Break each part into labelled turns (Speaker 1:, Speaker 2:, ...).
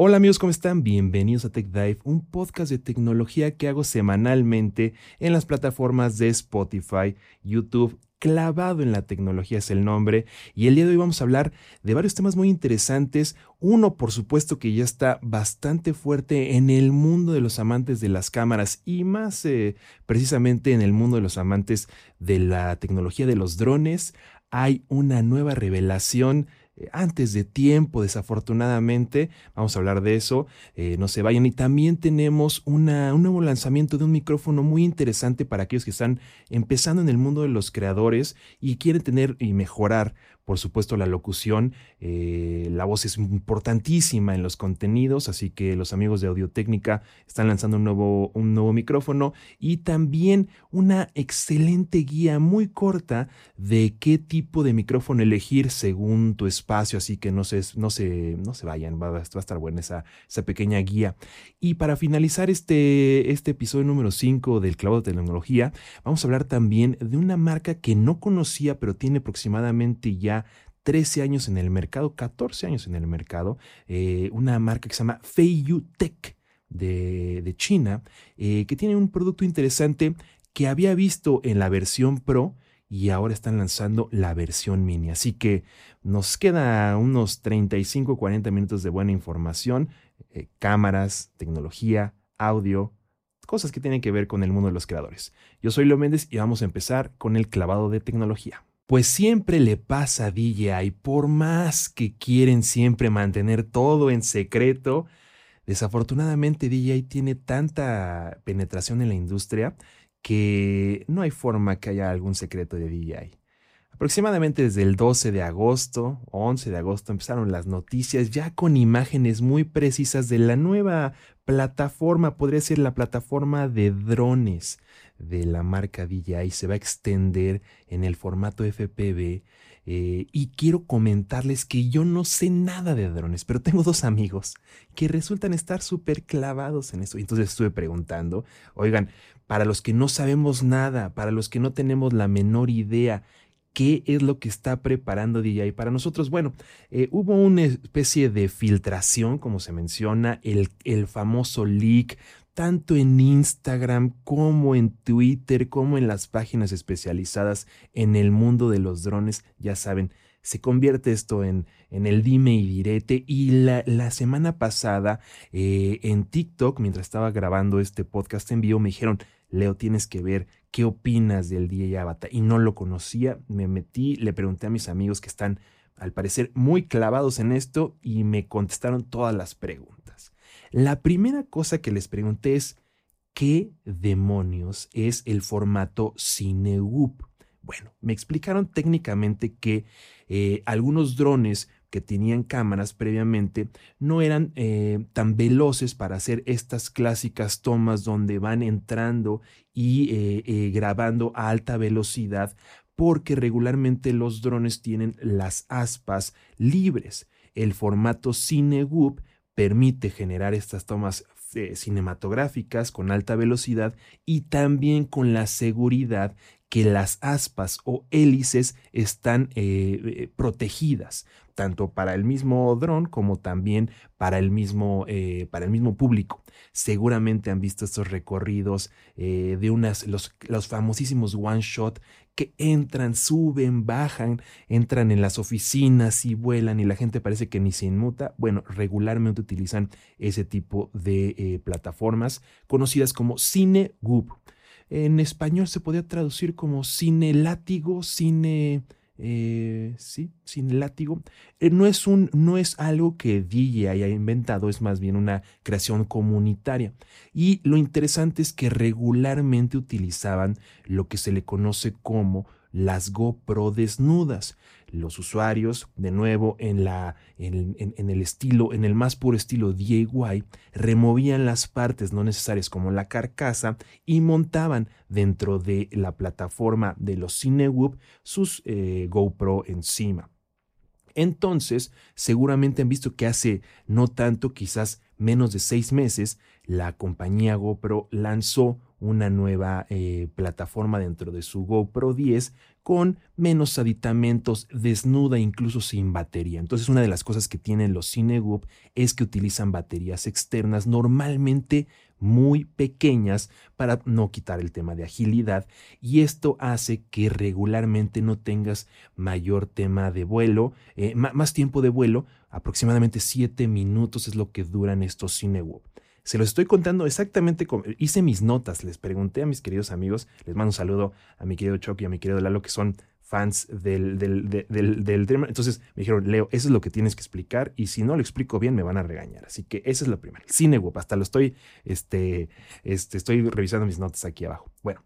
Speaker 1: Hola amigos, ¿cómo están? Bienvenidos a Tech Dive, un podcast de tecnología que hago semanalmente en las plataformas de Spotify, YouTube. Clavado en la tecnología es el nombre y el día de hoy vamos a hablar de varios temas muy interesantes. Uno, por supuesto, que ya está bastante fuerte en el mundo de los amantes de las cámaras y más eh, precisamente en el mundo de los amantes de la tecnología de los drones. Hay una nueva revelación antes de tiempo, desafortunadamente. Vamos a hablar de eso, eh, no se vayan. Y también tenemos una, un nuevo lanzamiento de un micrófono muy interesante para aquellos que están empezando en el mundo de los creadores y quieren tener y mejorar por supuesto, la locución, eh, la voz es importantísima en los contenidos, así que los amigos de Audiotécnica están lanzando un nuevo, un nuevo micrófono y también una excelente guía muy corta de qué tipo de micrófono elegir según tu espacio, así que no se, no se, no se vayan, va, a estar buena esa, esa pequeña guía. Y para finalizar este, este episodio número 5 del Clavo de Tecnología, vamos a hablar también de una marca que no conocía, pero tiene aproximadamente ya 13 años en el mercado, 14 años en el mercado, eh, una marca que se llama Feiyu Tech de, China, eh, que tiene un producto interesante que había visto en la versión Pro y ahora están lanzando la versión mini. Así que nos queda unos 35, 40 minutos de buena información, eh, cámaras, tecnología, audio, cosas que tienen que ver con el mundo de los creadores. Yo soy Leo Méndez y vamos a empezar con el clavado de tecnología. Pues siempre le pasa a DJI, por más que quieren siempre mantener todo en secreto, desafortunadamente DJI tiene tanta penetración en la industria que no hay forma que haya algún secreto de DJI. Aproximadamente desde el 12 de agosto, 11 de agosto, empezaron las noticias ya con imágenes muy precisas de la nueva plataforma, podría ser la plataforma de drones de la marca DJI. Se va a extender en el formato FPV. Eh, y quiero comentarles que yo no sé nada de drones, pero tengo dos amigos que resultan estar súper clavados en eso. Entonces estuve preguntando, oigan, para los que no sabemos nada, para los que no tenemos la menor idea, qué es lo que está preparando DJI para nosotros. Bueno, eh, hubo una especie de filtración, como se menciona, el, el famoso leak tanto en Instagram como en Twitter, como en las páginas especializadas en el mundo de los drones, ya saben, se convierte esto en, en el dime y direte. Y la, la semana pasada eh, en TikTok, mientras estaba grabando este podcast en vivo, me dijeron, Leo, tienes que ver qué opinas del DJ Avatar. Y no lo conocía, me metí, le pregunté a mis amigos que están al parecer muy clavados en esto y me contestaron todas las preguntas. La primera cosa que les pregunté es, ¿qué demonios es el formato CineWhoop? Bueno, me explicaron técnicamente que eh, algunos drones que tenían cámaras previamente no eran eh, tan veloces para hacer estas clásicas tomas donde van entrando y eh, grabando a alta velocidad porque regularmente los drones tienen las aspas libres. El formato CineWhoop permite generar estas tomas cinematográficas con alta velocidad y también con la seguridad que las aspas o hélices están eh, eh, protegidas, tanto para el mismo dron como también para el mismo, eh, para el mismo público. Seguramente han visto estos recorridos de unas, los, los famosísimos one shot que entran, suben, bajan, entran en las oficinas y vuelan y la gente parece que ni se inmuta. Bueno, regularmente utilizan ese tipo de plataformas conocidas como Cine en español se podía traducir como cine látigo, cine... Eh, sí, cine látigo. Eh, no, es un, no es algo que DJ haya inventado, es más bien una creación comunitaria. Y lo interesante es que regularmente utilizaban lo que se le conoce como las GoPro desnudas. Los usuarios, de nuevo, en, la, en, el estilo, en el más puro estilo DIY, removían las partes no necesarias como la carcasa y montaban dentro de la plataforma de los Cinewhoop sus eh, GoPro encima. Entonces, seguramente han visto que hace no tanto, quizás menos de seis meses, la compañía GoPro lanzó una nueva eh, plataforma dentro de su GoPro 10 con menos aditamentos, desnuda incluso sin batería. Entonces una de las cosas que tienen los Cinegoop es que utilizan baterías externas normalmente muy pequeñas para no quitar el tema de agilidad y esto hace que regularmente no tengas mayor tema de vuelo, eh, más tiempo de vuelo, aproximadamente 7 minutos es lo que duran estos Cinewoop. Se los estoy contando exactamente como hice mis notas, les pregunté a mis queridos amigos, les mando un saludo a mi querido Chuck y a mi querido Lalo, que son fans del, del, tema. Entonces me dijeron, Leo, eso es lo que tienes que explicar y si no lo explico bien me van a regañar. Así que esa es la primera. Cineweb, hasta lo estoy, este, este, estoy revisando mis notas aquí abajo. Bueno,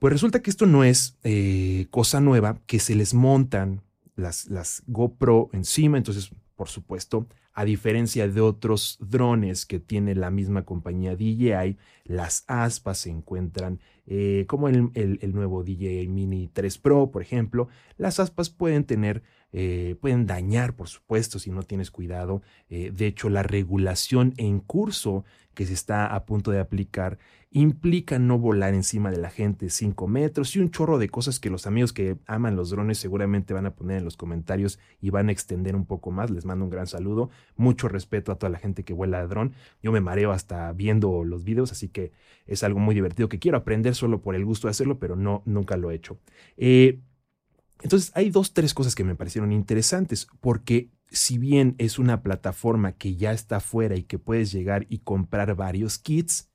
Speaker 1: pues resulta que esto no es eh, cosa nueva, que se les montan las, las GoPro encima, entonces, por supuesto, a diferencia de otros drones que tiene la misma compañía DJI, las aspas se encuentran eh, como el, el, nuevo DJI Mini 3 Pro, por ejemplo. Las aspas pueden tener, eh, pueden dañar, por supuesto, si no tienes cuidado. Eh, de hecho, la regulación en curso que se está a punto de aplicar implica no volar encima de la gente 5 metros y un chorro de cosas que los amigos que aman los drones seguramente van a poner en los comentarios y van a extender un poco más. Les mando un gran saludo, mucho respeto a toda la gente que vuela de dron. Yo me mareo hasta viendo los videos, así que es algo muy divertido que quiero aprender solo por el gusto de hacerlo, pero no, nunca lo he hecho. Eh, entonces hay dos, tres cosas que me parecieron interesantes, porque si bien es una plataforma que ya está fuera y que puedes llegar y comprar varios kits,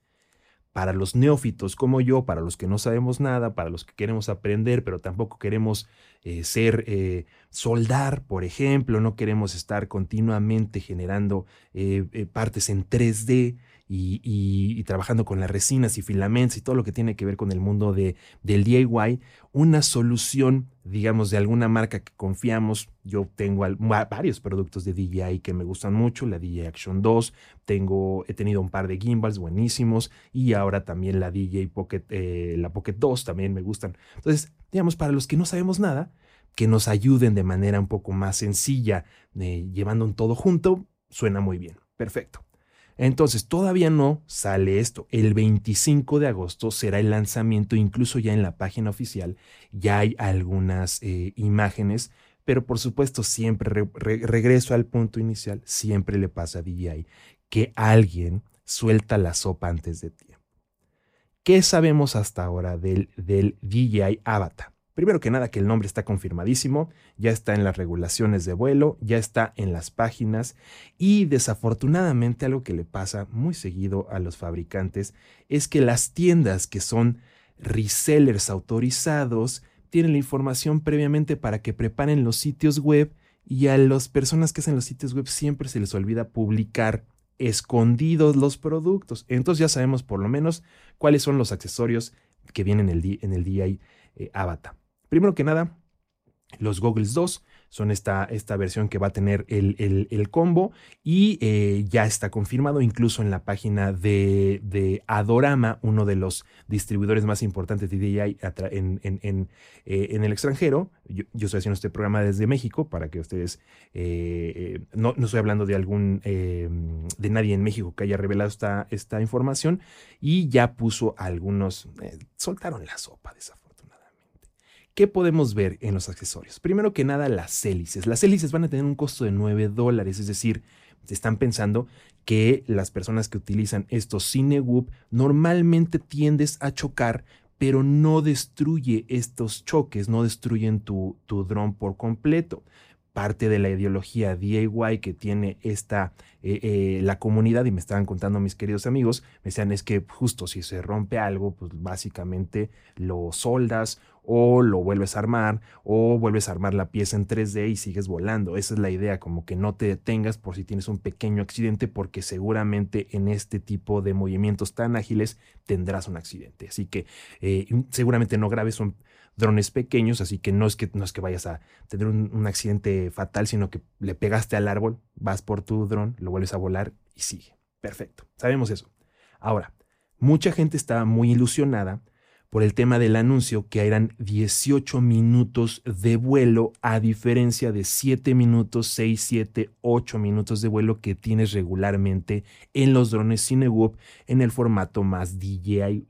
Speaker 1: para los neófitos como yo, para los que no sabemos nada, para los que queremos aprender, pero tampoco queremos eh, ser eh, soldar, por ejemplo, no queremos estar continuamente generando eh, partes en 3D y, trabajando con las resinas y filamentos y todo lo que tiene que ver con el mundo de, del DIY, una solución, digamos, de alguna marca que confiamos. Yo tengo varios productos de DJI que me gustan mucho, la DJI Action 2, tengo, he tenido un par de gimbals buenísimos y ahora también la DJI Pocket, eh, la Pocket 2 también me gustan. Entonces, digamos, para los que no sabemos nada, que nos ayuden de manera un poco más sencilla, eh, llevando un todo junto, suena muy bien. Perfecto. Entonces, todavía no sale esto. El 25 de agosto será el lanzamiento, incluso ya en la página oficial ya hay algunas eh, imágenes, pero por supuesto siempre regreso al punto inicial, siempre le pasa a DJI que alguien suelta la sopa antes de tiempo. ¿Qué sabemos hasta ahora del, del DJI Avatar? Primero que nada que el nombre está confirmadísimo, ya está en las regulaciones de vuelo, ya está en las páginas y desafortunadamente algo que le pasa muy seguido a los fabricantes es que las tiendas que son resellers autorizados tienen la información previamente para que preparen los sitios web y a las personas que hacen los sitios web siempre se les olvida publicar escondidos los productos. Entonces ya sabemos por lo menos cuáles son los accesorios que vienen en el, en el DI Avatar. Primero que nada, los Goggles 2 son esta, esta versión que va a tener el, combo y eh, ya está confirmado incluso en la página de, Adorama, uno de los distribuidores más importantes de DJI en, en, eh, en, el extranjero. Yo, estoy haciendo este programa desde México para que ustedes, eh, no, no, estoy hablando de algún, de nadie en México que haya revelado esta, esta información y ya puso algunos, soltaron la sopa de esa ¿Qué podemos ver en los accesorios? Primero que nada, las hélices. Las hélices van a tener un costo de 9 dólares, es decir, están pensando que las personas que utilizan estos Cinewoop normalmente tiendes a chocar, pero no destruye estos choques, no destruyen tu, tu dron por completo parte de la ideología DIY que tiene esta eh, eh, la comunidad y me estaban contando mis queridos amigos, me decían es que justo si se rompe algo, pues básicamente lo soldas o lo vuelves a armar o vuelves a armar la pieza en 3D y sigues volando. Esa es la idea, como que no te detengas por si tienes un pequeño accidente porque seguramente en este tipo de movimientos tan ágiles tendrás un accidente. Así que eh, seguramente no grabes un drones pequeños, así que no es que, no es que vayas a tener un, accidente fatal, sino que le pegaste al árbol, vas por tu dron, lo vuelves a volar y sigue. Perfecto, sabemos eso. Ahora, mucha gente estaba muy ilusionada por el tema del anuncio que eran 18 minutos de vuelo a diferencia de 7 minutos, 6, 7, 8 minutos de vuelo que tienes regularmente en los drones Cinewoop en el formato más DIY,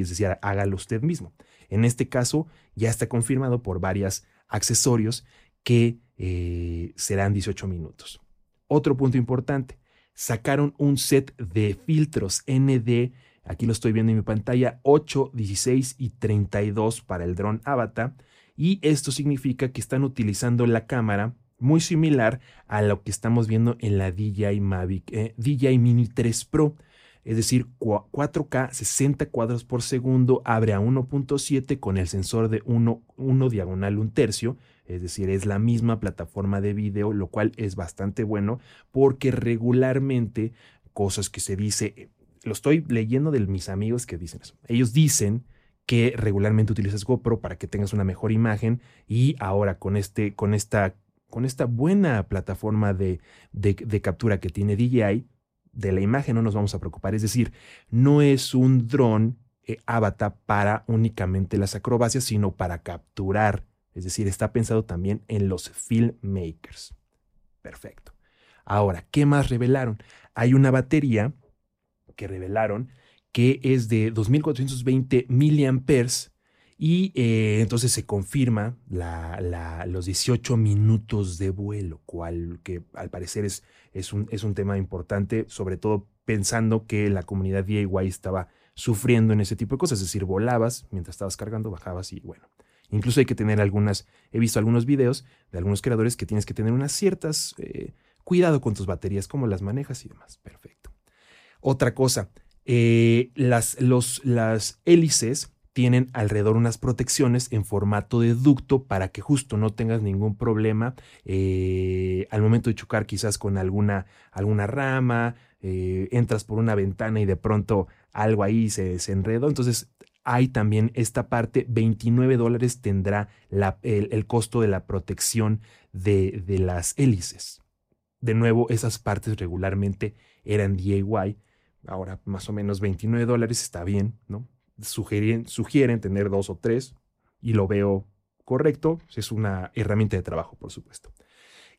Speaker 1: es decir, hágalo usted mismo. En este caso ya está confirmado por varios accesorios que eh, serán 18 minutos. Otro punto importante, sacaron un set de filtros ND Aquí lo estoy viendo en mi pantalla, 8, 16 y 32 para el dron Avatar. Y esto significa que están utilizando la cámara muy similar a lo que estamos viendo en la DJI Mavic, eh, DJI Mini 3 Pro. Es decir, 4K 60 cuadros por segundo, abre a 1.7 con el sensor de 1, 1 diagonal un tercio. Es decir, es la misma plataforma de video, lo cual es bastante bueno porque regularmente cosas que se dice lo estoy leyendo de mis amigos que dicen eso. Ellos dicen que regularmente utilizas GoPro para que tengas una mejor imagen y ahora con, este, con, esta, con esta buena plataforma de, de, captura que tiene DJI, de la imagen no nos vamos a preocupar. Es decir, no es un dron eh, avatar para únicamente las acrobacias, sino para capturar. Es decir, está pensado también en los filmmakers. Perfecto. Ahora, ¿qué más revelaron? Hay una batería que revelaron que es de 2420 miliamperes y eh, entonces se confirma los 18 minutos de vuelo, cual que al parecer es, es, un, es un tema importante, sobre todo pensando que la comunidad DIY estaba sufriendo en ese tipo de cosas, es decir, volabas mientras estabas cargando, bajabas y bueno. Incluso hay que tener algunas, he visto algunos videos de algunos creadores que tienes que tener unas ciertas, eh, cuidado con tus baterías, cómo las manejas y demás. Perfecto. Otra cosa, eh, las, las hélices tienen alrededor unas protecciones en formato de ducto para que justo no tengas ningún problema eh, al momento de chocar quizás con alguna, alguna rama, eh, entras por una ventana y de pronto algo ahí se, se enredó. Entonces hay también esta parte, 29 dólares tendrá el, costo de la protección de, de las hélices. De nuevo, esas partes regularmente eran DIY ahora más o menos 29 dólares está bien, ¿no? Sugieren, sugieren tener dos o tres y lo veo correcto, es una herramienta de trabajo, por supuesto.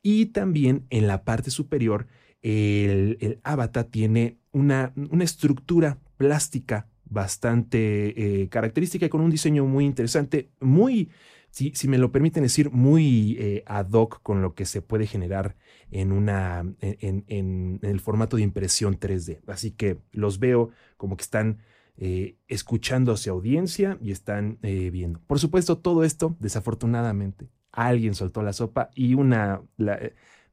Speaker 1: Y también en la parte superior, el, avatar tiene una, una, estructura plástica bastante eh, característica con un diseño muy interesante, muy si, me lo permiten decir, muy eh, ad hoc con lo que se puede generar en, una, en, el formato de impresión 3D. Así que los veo como que están eh, escuchando a audiencia y están eh, viendo. Por supuesto, todo esto, desafortunadamente, alguien soltó la sopa y una,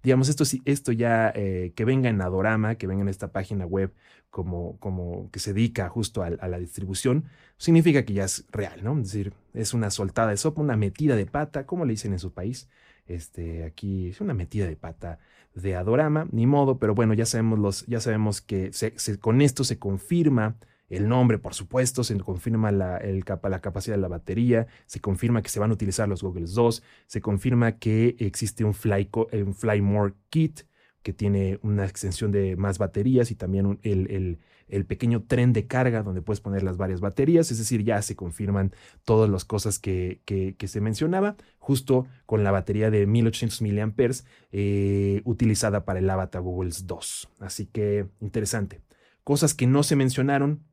Speaker 1: digamos, esto, esto ya eh, que venga en Adorama, que venga en esta página web como, como que se dedica justo a, la distribución, significa que ya es real, ¿no? Es decir, es una soltada de sopa, una metida de pata, como le dicen en su país. Este, aquí es una metida de pata de Adorama, ni modo, pero bueno, ya sabemos, los, ya sabemos que con esto se confirma el nombre, por supuesto, se confirma la, el, la, capacidad de la batería, se confirma que se van a utilizar los Google 2, se confirma que existe un, Fly, un Fly More Kit que tiene una extensión de más baterías y también el, el, pequeño tren de carga donde puedes poner las varias baterías, es decir, ya se confirman todas las cosas que, que, se mencionaba, justo con la batería de 1800 mAh eh, utilizada para el Avatar Google 2. Así que interesante. Cosas que no se mencionaron,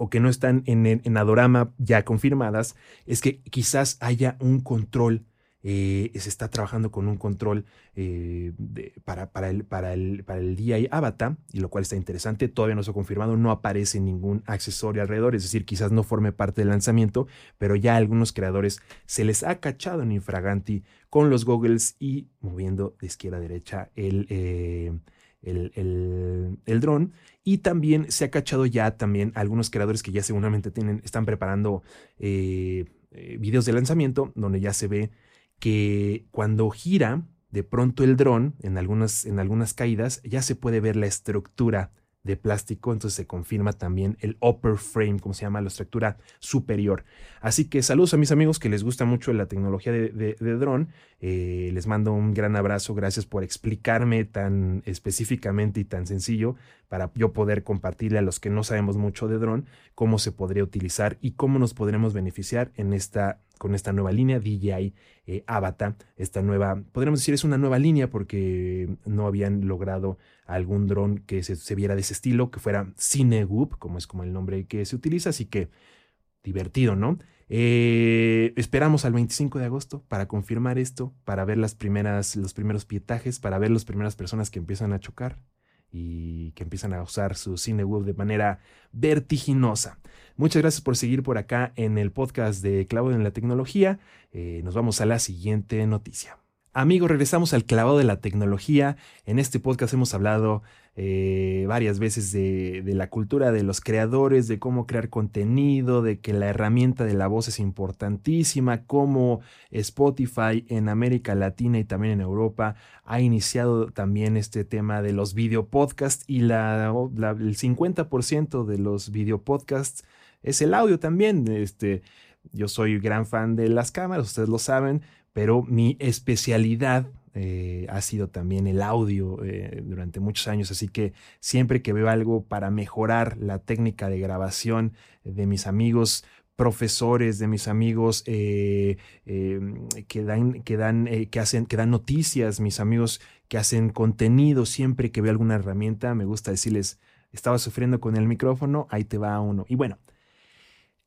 Speaker 1: o que no están en, Adorama ya confirmadas, es que quizás haya un control eh, se está trabajando con un control eh, para, para, el, para, el, para el DI Avatar, y lo cual está interesante. Todavía no se ha confirmado, no aparece ningún accesorio alrededor, es decir, quizás no forme parte del lanzamiento, pero ya a algunos creadores se les ha cachado en infraganti con los goggles y moviendo de izquierda a derecha el, eh, el, el, el dron. Y también se ha cachado ya también algunos creadores que ya seguramente tienen, están preparando eh, eh, videos de lanzamiento donde ya se ve que cuando gira de pronto el dron en algunas, en algunas caídas ya se puede ver la estructura de plástico, entonces se confirma también el upper frame, como se llama, la estructura superior. Así que saludos a mis amigos que les gusta mucho la tecnología de, de. Eh, les mando un gran abrazo, gracias por explicarme tan específicamente y tan sencillo para yo poder compartirle a los que no sabemos mucho de dron cómo se podría utilizar y cómo nos podremos beneficiar en esta con esta nueva línea DJI eh, Avatar, esta nueva, podríamos decir es una nueva línea porque no habían logrado algún dron que se, viera de ese estilo, que fuera Cinegoop, como es como el nombre que se utiliza, así que divertido, ¿no? Eh, esperamos al 25 de agosto para confirmar esto, para ver las primeras, los primeros pietajes, para ver las primeras personas que empiezan a chocar y que empiezan a usar su cine web de manera vertiginosa. Muchas gracias por seguir por acá en el podcast de Clavo en la Tecnología. Eh, nos vamos a la siguiente noticia. Amigos, regresamos al clavado de la tecnología. En este podcast hemos hablado eh, varias veces de, la cultura de los creadores, de cómo crear contenido, de que la herramienta de la voz es importantísima, cómo Spotify en América Latina y también en Europa ha iniciado también este tema de los videopodcasts y la, el 50% de los videopodcasts es el audio también. Este, yo soy gran fan de las cámaras, ustedes lo saben pero mi especialidad eh, ha sido también el audio eh, durante muchos años, así que siempre que veo algo para mejorar la técnica de grabación de mis amigos profesores, de mis amigos eh, que dan, que, dan, que, hacen, que dan noticias, mis amigos que hacen contenido, siempre que veo alguna herramienta, me gusta decirles, estaba sufriendo con el micrófono, ahí te va uno. Y bueno,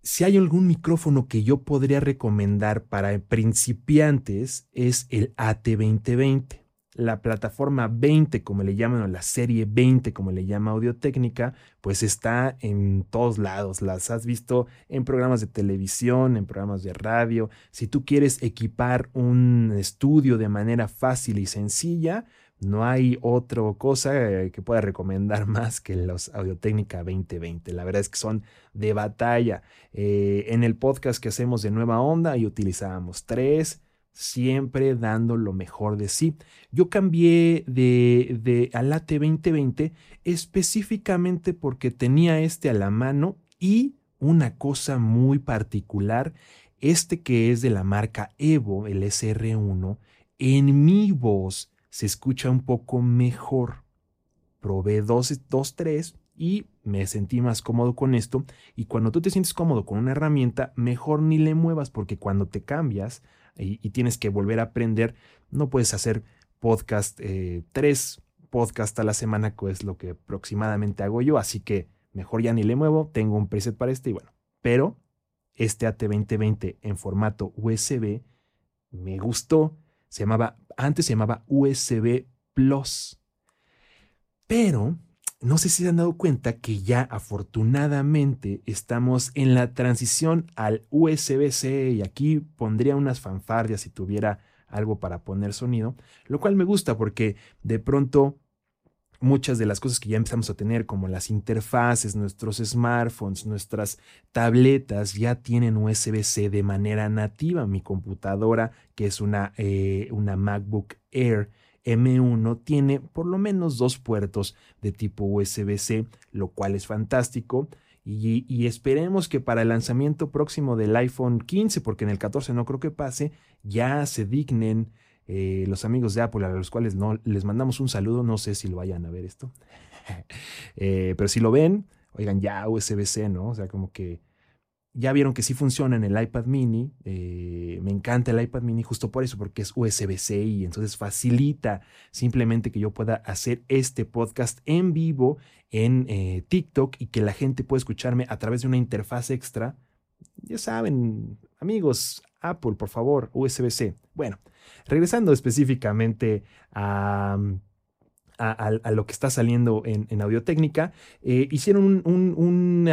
Speaker 1: si hay algún micrófono que yo podría recomendar para principiantes es el AT2020. La plataforma 20, como le llaman, o la serie 20, como le llama Audiotécnica, pues está en todos lados. Las has visto en programas de televisión, en programas de radio. Si tú quieres equipar un estudio de manera fácil y sencilla, no hay otra cosa eh, que pueda recomendar más que los Audiotécnica 2020. La verdad es que son de batalla. Eh, en el podcast que hacemos de Nueva Onda y utilizábamos tres, siempre dando lo mejor de sí. Yo cambié de, de al AT 2020 específicamente porque tenía este a la mano y una cosa muy particular, este que es de la marca Evo, el SR1, en mi voz se escucha un poco mejor. Probé dos, dos, tres y me sentí más cómodo con esto. Y cuando tú te sientes cómodo con una herramienta, mejor ni le muevas porque cuando te cambias y, tienes que volver a aprender, no puedes hacer podcast, eh, tres podcasts a la semana, que es lo que aproximadamente hago yo. Así que mejor ya ni le muevo. Tengo un preset para este y bueno, pero este AT2020 en formato USB me gustó. Se llamaba antes se llamaba USB Plus. Pero no sé si se han dado cuenta que ya afortunadamente estamos en la transición al USB-C y aquí pondría unas fanfarrias si tuviera algo para poner sonido, lo cual me gusta porque de pronto muchas de las cosas que ya empezamos a tener, como las interfaces, nuestros smartphones, nuestras tabletas, ya tienen USB-C de manera nativa. Mi computadora, que es una, eh, una MacBook Air M1, tiene por lo menos dos puertos de tipo USB-C, lo cual es fantástico. Y, y, esperemos que para el lanzamiento próximo del iPhone 15, porque en el 14 no creo que pase, ya se dignen eh, los amigos de Apple, a los cuales no, les mandamos un saludo, no sé si lo vayan a ver esto, eh, pero si lo ven, oigan, ya USB-C, ¿no? O sea, como que ya vieron que sí funciona en el iPad mini, eh, me encanta el iPad mini justo por eso, porque es USB-C y entonces facilita simplemente que yo pueda hacer este podcast en vivo en TikTok y que la gente pueda escucharme a través de una interfaz extra. Ya saben, amigos, Apple, por favor, USB-C. Bueno, Regresando específicamente a, lo que está saliendo en, en Audiotécnica, eh, hicieron un,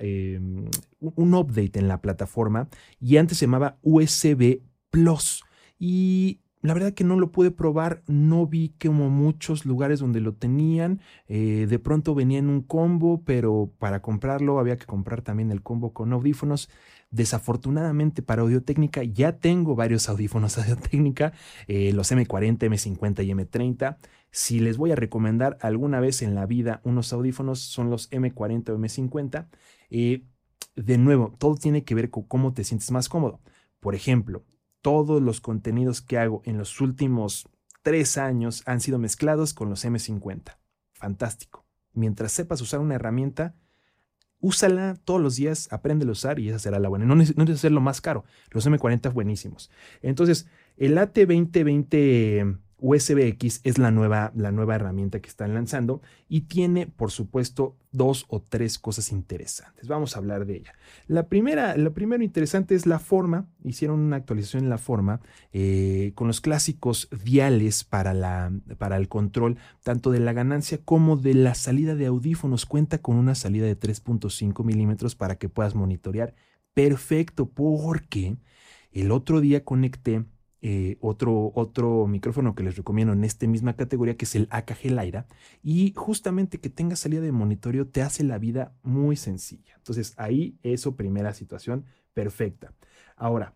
Speaker 1: em, un, update en la plataforma y antes se llamaba USB Plus. Y la verdad que no lo pude probar, no vi como muchos lugares donde lo tenían, eh, de pronto venía en un combo, pero para comprarlo había que comprar también el combo con audífonos. Desafortunadamente para Audio Técnica ya tengo varios audífonos Audio Técnica, eh, los M40, M50 y M30. Si les voy a recomendar alguna vez en la vida unos audífonos son los M40 o M50. Eh, de nuevo, todo tiene que ver con cómo te sientes más cómodo. Por ejemplo, todos los contenidos que hago en los últimos tres años han sido mezclados con los M50. Fantástico. Mientras sepas usar una herramienta, úsala todos los días, aprende a usar y esa será la buena. No necesitas hacerlo más caro. Los M40 buenísimos. Entonces, el AT2020 USBX es la nueva, la nueva herramienta que están lanzando y tiene, por supuesto, dos o tres cosas interesantes. Vamos a hablar de ella. La primera, lo primero interesante es la forma. Hicieron una actualización en la forma eh, con los clásicos diales para, la, para el control, tanto de la ganancia como de la salida de audífonos. Cuenta con una salida de 3.5 milímetros para que puedas monitorear. Perfecto, porque el otro día conecté eh, otro, otro micrófono que les recomiendo en esta misma categoría, que es el AKG Lyra. Y justamente que tenga salida de monitoreo te hace la vida muy sencilla. Entonces ahí eso, primera situación, perfecta. Ahora,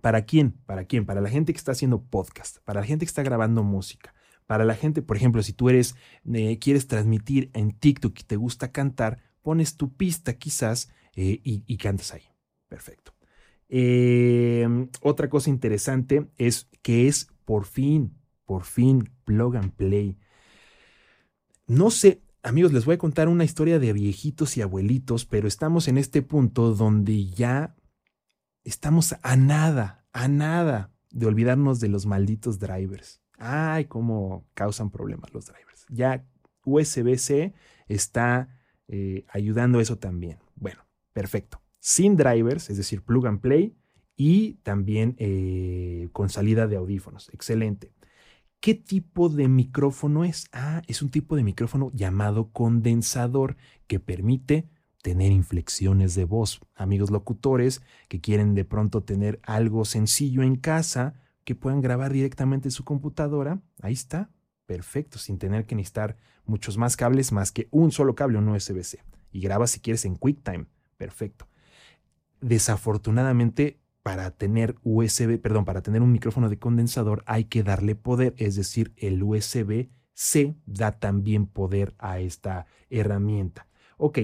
Speaker 1: ¿para quién? ¿Para quién? Para la gente que está haciendo podcast, para la gente que está grabando música. Para la gente, por ejemplo, si tú eres, eh, quieres transmitir en TikTok y te gusta cantar, pones tu pista quizás eh, y, y cantas ahí. Perfecto. Em, otra cosa interesante es que es por fin, por fin, plug and play. No sé, amigos, les voy a contar una historia de viejitos y abuelitos, pero estamos en este punto donde ya estamos a nada, a nada de olvidarnos de los malditos drivers. Ay, cómo causan problemas los drivers. Ya USB-C está eh, ayudando eso también. Bueno, perfecto sin drivers, es decir, plug and play, y también eh, con salida de audífonos. Excelente. ¿Qué tipo de micrófono es? Ah, es un tipo de micrófono llamado condensador que permite tener inflexiones de voz. Amigos locutores que quieren de pronto tener algo sencillo en casa, que puedan grabar directamente en su computadora, ahí está, perfecto, sin tener que necesitar muchos más cables más que un solo cable, un USB-C. Y graba si quieres en QuickTime, perfecto desafortunadamente para tener USB, perdón, para tener un micrófono de condensador hay que darle poder, es decir, el USB C da también poder a esta herramienta. Ok.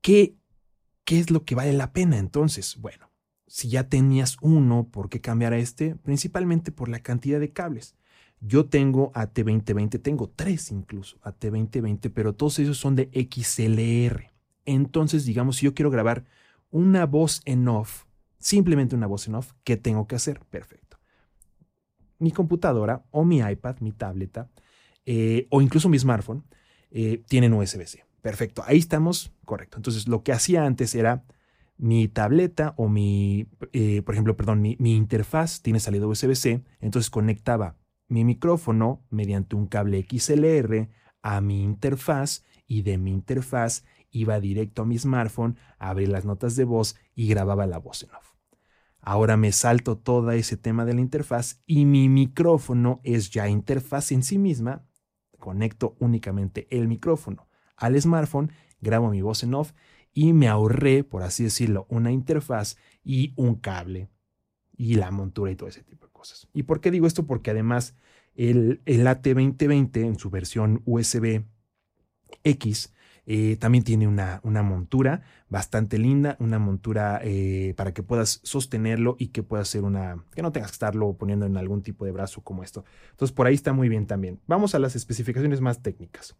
Speaker 1: ¿Qué, ¿Qué es lo que vale la pena entonces? Bueno, si ya tenías uno, ¿por qué cambiar a este? Principalmente por la cantidad de cables. Yo tengo AT2020, tengo tres incluso AT2020, pero todos esos son de XLR. Entonces, digamos, si yo quiero grabar una voz en off, simplemente una voz en off, ¿qué tengo que hacer? Perfecto. Mi computadora o mi iPad, mi tableta, eh, o incluso mi smartphone, eh, tienen USB-C. Perfecto, ahí estamos, correcto. Entonces, lo que hacía antes era mi tableta o mi, eh, por ejemplo, perdón, mi, mi interfaz tiene salida USB-C, entonces conectaba mi micrófono mediante un cable XLR a mi interfaz y de mi interfaz iba directo a mi smartphone, abría las notas de voz y grababa la voz en off. Ahora me salto todo ese tema de la interfaz y mi micrófono es ya interfaz en sí misma. Conecto únicamente el micrófono al smartphone, grabo mi voz en off y me ahorré, por así decirlo, una interfaz y un cable y la montura y todo ese tipo de cosas. ¿Y por qué digo esto? Porque además el, el AT2020 en su versión USB X eh, también tiene una, una, montura bastante linda, una montura eh, para que puedas sostenerlo y que pueda ser una, que no tengas que estarlo poniendo en algún tipo de brazo como esto. Entonces por ahí está muy bien también. Vamos a las especificaciones más técnicas.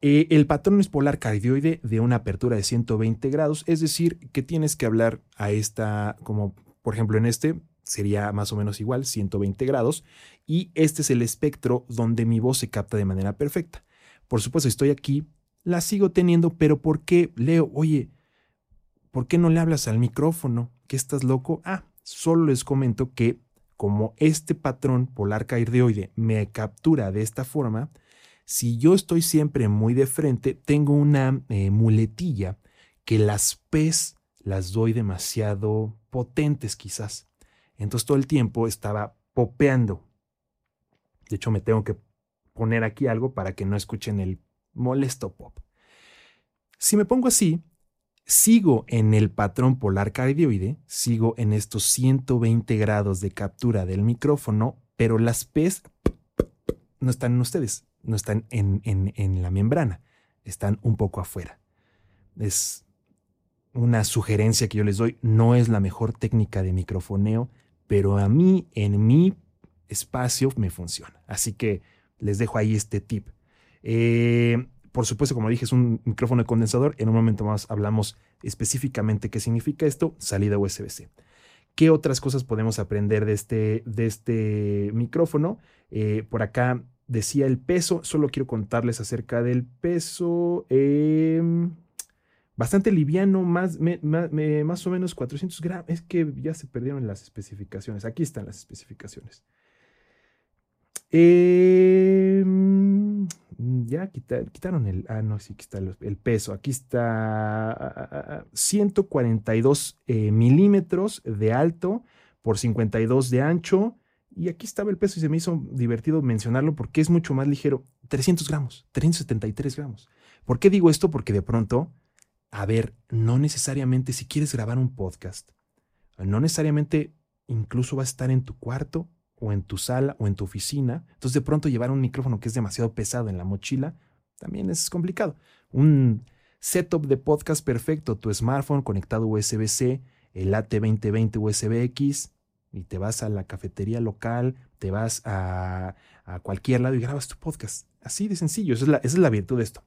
Speaker 1: Eh, el patrón es polar cardioide de una apertura de 120 grados, es decir, que tienes que hablar a esta, como por ejemplo en este, sería más o menos igual, 120 grados, y este es el espectro donde mi voz se capta de manera perfecta. Por supuesto, estoy aquí la sigo teniendo, pero ¿por qué, Leo? Oye, ¿por qué no le hablas al micrófono? ¿Que estás loco? Ah, solo les comento que como este patrón polar cardioide me captura de esta forma, si yo estoy siempre muy de frente, tengo una eh, muletilla que las P's las doy demasiado potentes quizás. Entonces todo el tiempo estaba popeando. De hecho, me tengo que poner aquí algo para que no escuchen el molesto pop. Si me pongo así, sigo en el patrón polar cardioide, sigo en estos 120 grados de captura del micrófono, pero las P's no están en ustedes, no están en, en la membrana, están un poco afuera. Es una sugerencia que yo les doy, no es la mejor técnica de microfoneo, pero a mí en mi espacio me funciona. Así que les dejo ahí este tip. Eh, por supuesto, como dije, es un micrófono de condensador. En un momento más hablamos específicamente qué significa esto, salida USB-C. ¿Qué otras cosas podemos aprender de este, de este micrófono? Eh, por acá decía el peso, solo quiero contarles acerca del peso. Em, bastante liviano, más, más o menos 400 gramos. Es que ya se perdieron las especificaciones. Aquí están las especificaciones. Em, ya quitaron el. Ah, no, sí, aquí está el, peso. Aquí está 142 eh, milímetros de alto por 52 de ancho. Y aquí estaba el peso y se me hizo divertido mencionarlo porque es mucho más ligero. 300 gramos, 373 gramos. ¿Por qué digo esto? Porque de pronto, a ver, no necesariamente si quieres grabar un podcast, no necesariamente incluso va a estar en tu cuarto o en tu sala o en tu oficina. Entonces de pronto llevar un micrófono que es demasiado pesado en la mochila también es complicado. Un setup de podcast perfecto, tu smartphone conectado USB-C, el AT2020 USB-X y te vas a la cafetería local, te vas a, cualquier lado y grabas tu podcast. Así de sencillo, esa es la virtud de esto.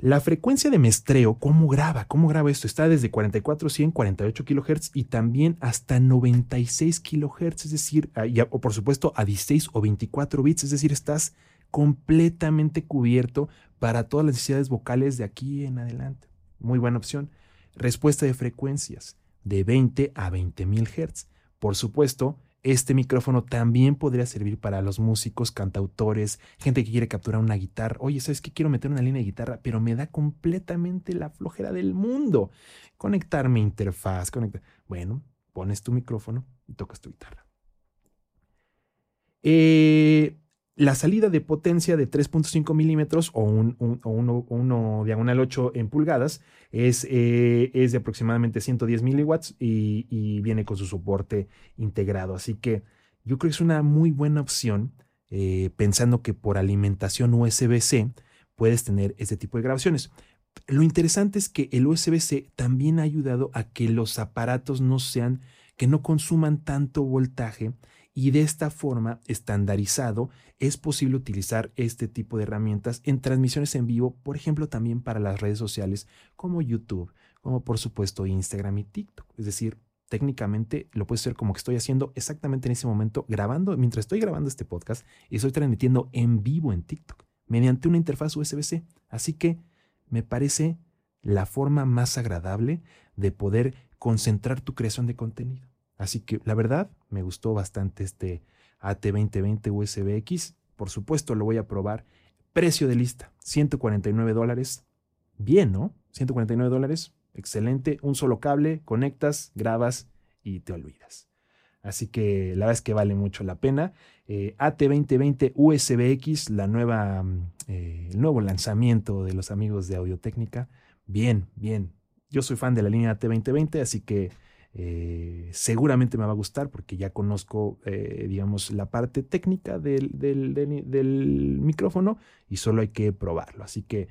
Speaker 1: La frecuencia de mestreo, ¿cómo graba? ¿Cómo graba esto? Está desde 44, 100, 48 kHz y también hasta 96 kHz, es decir, ah, o por supuesto a 16 o 24 bits, es decir, estás completamente cubierto para todas las necesidades vocales de aquí en adelante. Muy buena opción. Respuesta de frecuencias de 20 a 20 mil Hz. Por supuesto, este micrófono también podría servir para los músicos, cantautores, gente que quiere capturar una guitarra. Oye, ¿sabes qué? Quiero meter una línea de guitarra, pero me da completamente la flojera del mundo. Conectar mi interfaz, conectar. Bueno, pones tu micrófono y tocas tu guitarra. Eh, la salida de potencia de 3.5 milímetros o un, uno, diagonal 8 en pulgadas es, eh, es de aproximadamente 110 miliwatts y, viene con su soporte integrado. Así que yo creo que es una muy buena opción eh, pensando que por alimentación USB-C puedes tener este tipo de grabaciones. Lo interesante es que el USB-C también ha ayudado a que los aparatos no sean, que no consuman tanto voltaje y de esta forma, estandarizado, es posible utilizar este tipo de herramientas en transmisiones en vivo, por ejemplo, también para las redes sociales como YouTube, como por supuesto Instagram y TikTok. Es decir, técnicamente lo puedes hacer como que estoy haciendo exactamente en ese momento, grabando, mientras estoy grabando este podcast y estoy transmitiendo en vivo en TikTok mediante una interfaz USB-C. Así que me parece la forma más agradable de poder concentrar tu creación de contenido. Así que la verdad me gustó bastante este AT2020 USB-X. Por supuesto lo voy a probar. Precio de lista, 149 dólares. Bien, ¿no? 149 dólares. Excelente. Un solo cable, conectas, grabas y te olvidas. Así que la verdad es que vale mucho la pena. Eh, AT2020 USB-X, la nueva, mm, eh, el nuevo lanzamiento de los amigos de Audio Técnica. Bien, bien. Yo soy fan de la línea AT2020, así que eh, seguramente me va a gustar porque ya conozco, eh, digamos, la parte técnica del, del, micrófono y solo hay que probarlo. Así que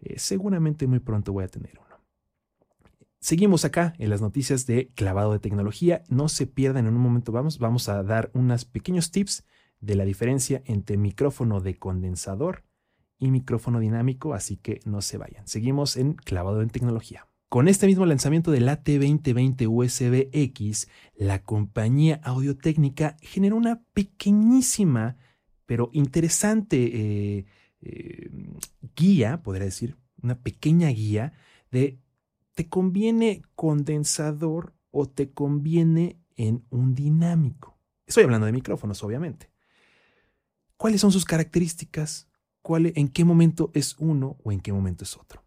Speaker 1: eh, seguramente muy pronto voy a tener uno. Seguimos acá en las noticias de clavado de tecnología. No se pierdan en un momento, vamos, vamos a dar unos pequeños tips de la diferencia entre micrófono de condensador y micrófono dinámico, así que no se vayan. Seguimos en clavado en tecnología. Con este mismo lanzamiento del AT2020 USB-X, la compañía Audio-Técnica generó una pequeñísima pero interesante eh, eh, guía, podría decir, una pequeña guía de ¿te conviene condensador o te conviene en un dinámico? Estoy hablando de micrófonos, obviamente. ¿Cuáles son sus características? ¿Cuál, ¿En qué momento es uno o en qué momento es otro?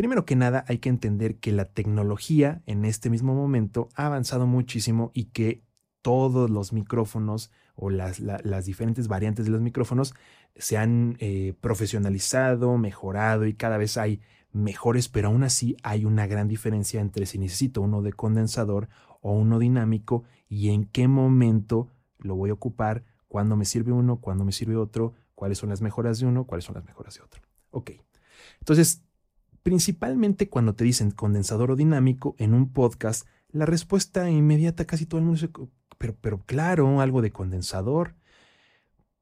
Speaker 1: Primero que nada, hay que entender que la tecnología en este mismo momento ha avanzado muchísimo y que todos los micrófonos o las, diferentes variantes de los micrófonos se han eh, profesionalizado, mejorado y cada vez hay mejores, pero aún así hay una gran diferencia entre si necesito uno de condensador o uno dinámico y en qué momento lo voy a ocupar, cuándo me sirve uno, cuándo me sirve otro, cuáles son las mejoras de uno, cuáles son las mejoras de otro. Ok. Entonces, principalmente cuando te dicen condensador o dinámico en un podcast, la respuesta inmediata casi todo el mundo dice, pero, claro, algo de condensador,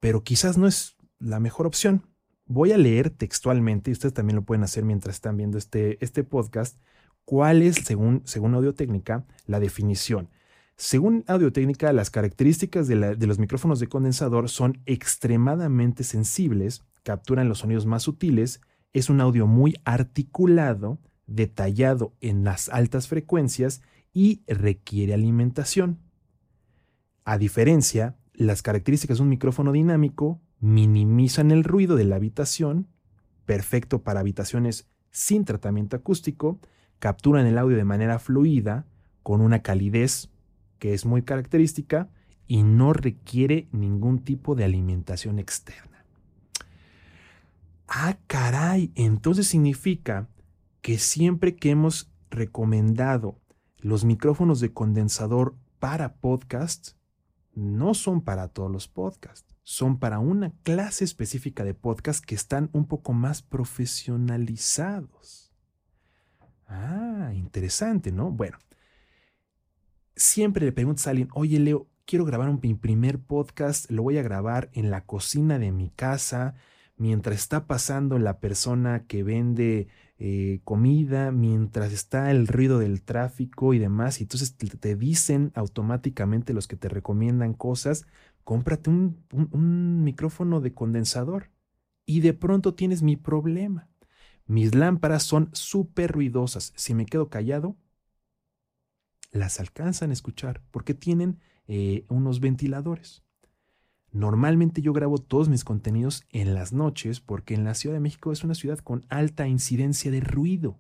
Speaker 1: pero quizás no es la mejor opción. Voy a leer textualmente, y ustedes también lo pueden hacer mientras están viendo este, este podcast, cuál es, según, según Audiotécnica, la definición. Según Audiotécnica, las características de, los micrófonos de condensador son extremadamente sensibles, capturan los sonidos más sutiles, es un audio muy articulado, detallado en las altas frecuencias y requiere alimentación. A diferencia, las características de un micrófono dinámico minimizan el ruido de la habitación, perfecto para habitaciones sin tratamiento acústico, capturan el audio de manera fluida, con una calidez que es muy característica y no requiere ningún tipo de alimentación externa. Ah, caray, entonces significa que siempre que hemos recomendado los micrófonos de condensador para podcast, no son para todos los podcasts son para una clase específica de podcast que están un poco más profesionalizados. Ah, interesante, ¿no? Bueno, siempre le preguntas a alguien, oye Leo, quiero grabar un, primer podcast, lo voy a grabar en la cocina de mi casa, mientras está pasando la persona que vende eh, comida, mientras está el ruido del tráfico y demás, y entonces te dicen automáticamente los que te recomiendan cosas, cómprate un, micrófono de condensador y de pronto tienes mi problema. Mis lámparas son súper ruidosas. Si me quedo callado, las alcanzan a escuchar porque tienen eh, unos ventiladores. Normalmente yo grabo todos mis contenidos en las noches porque en la Ciudad de México es una ciudad con alta incidencia de ruido.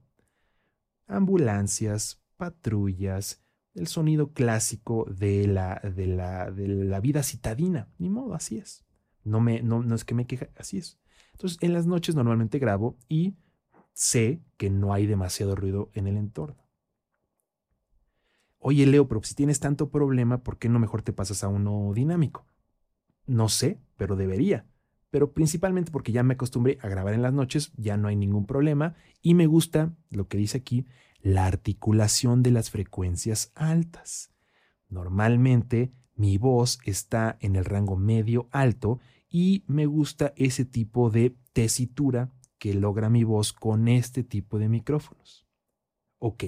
Speaker 1: Ambulancias, patrullas, el sonido clásico de la, de la, de la vida citadina. Ni modo, así es. No, me, no, no es que me queje, así es. Entonces, en las noches normalmente grabo y sé que no hay demasiado ruido en el entorno. Oye, Leo, pero si tienes tanto problema, ¿por qué no mejor te pasas a uno dinámico? No sé, pero debería. Pero principalmente porque ya me acostumbré a grabar en las noches, ya no hay ningún problema y me gusta lo que dice aquí, la articulación de las frecuencias altas. Normalmente mi voz está en el rango medio alto y me gusta ese tipo de tesitura que logra mi voz con este tipo de micrófonos. Ok.